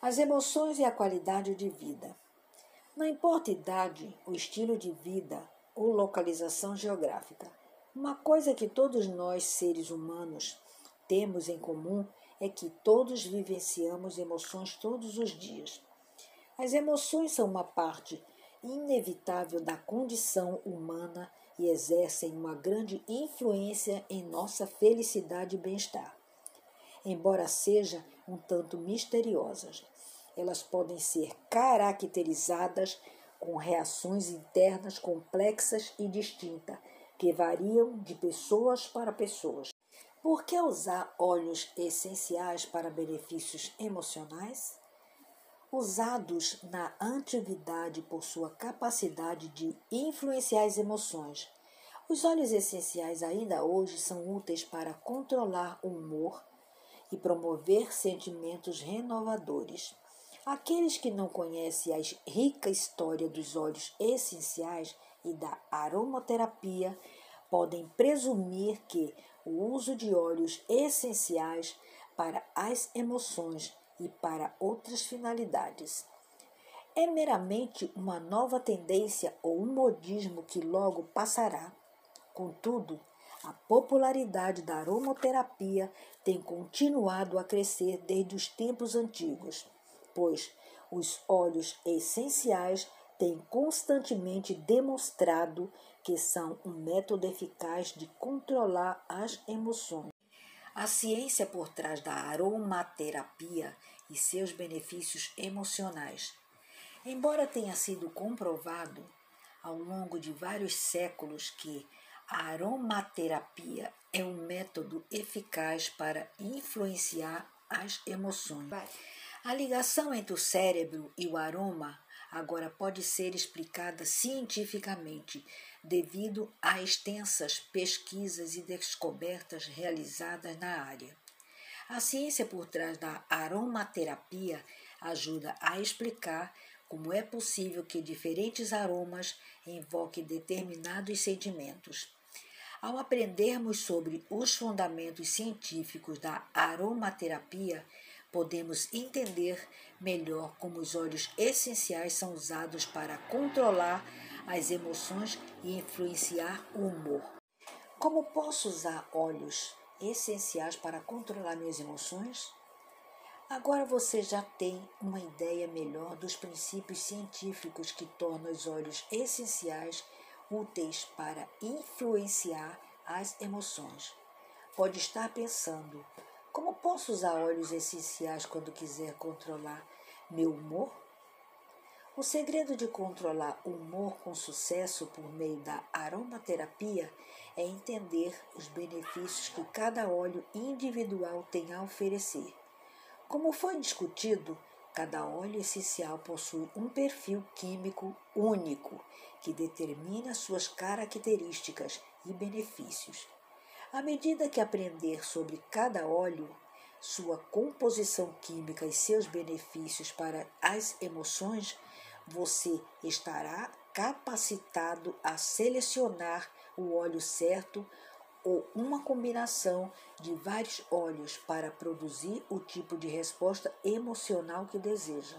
As emoções e a qualidade de vida. Não importa idade, o estilo de vida ou localização geográfica. Uma coisa que todos nós, seres humanos, temos em comum é que todos vivenciamos emoções todos os dias. As emoções são uma parte inevitável da condição humana e exercem uma grande influência em nossa felicidade e bem-estar. Embora sejam um tanto misteriosas, elas podem ser caracterizadas com reações internas complexas e distintas, que variam de pessoas para pessoas. Por que usar óleos essenciais para benefícios emocionais? usados na antiguidade por sua capacidade de influenciar as emoções. Os óleos essenciais ainda hoje são úteis para controlar o humor e promover sentimentos renovadores. Aqueles que não conhecem a rica história dos óleos essenciais e da aromaterapia podem presumir que o uso de óleos essenciais para as emoções e para outras finalidades. É meramente uma nova tendência ou um modismo que logo passará. Contudo, a popularidade da aromaterapia tem continuado a crescer desde os tempos antigos, pois os óleos essenciais têm constantemente demonstrado que são um método eficaz de controlar as emoções. A ciência por trás da aromaterapia e seus benefícios emocionais. Embora tenha sido comprovado ao longo de vários séculos que a aromaterapia é um método eficaz para influenciar as emoções. A ligação entre o cérebro e o aroma agora pode ser explicada cientificamente devido a extensas pesquisas e descobertas realizadas na área. A ciência por trás da aromaterapia ajuda a explicar como é possível que diferentes aromas invoquem determinados sentimentos. Ao aprendermos sobre os fundamentos científicos da aromaterapia, podemos entender melhor como os óleos essenciais são usados para controlar as emoções e influenciar o humor. Como posso usar óleos essenciais para controlar minhas emoções? Agora você já tem uma ideia melhor dos princípios científicos que tornam os óleos essenciais úteis para influenciar as emoções. Pode estar pensando: como posso usar óleos essenciais quando quiser controlar meu humor? O segredo de controlar o humor com sucesso por meio da aromaterapia é entender os benefícios que cada óleo individual tem a oferecer. Como foi discutido, cada óleo essencial possui um perfil químico único que determina suas características e benefícios. À medida que aprender sobre cada óleo, sua composição química e seus benefícios para as emoções, você estará capacitado a selecionar o óleo certo ou uma combinação de vários óleos para produzir o tipo de resposta emocional que deseja.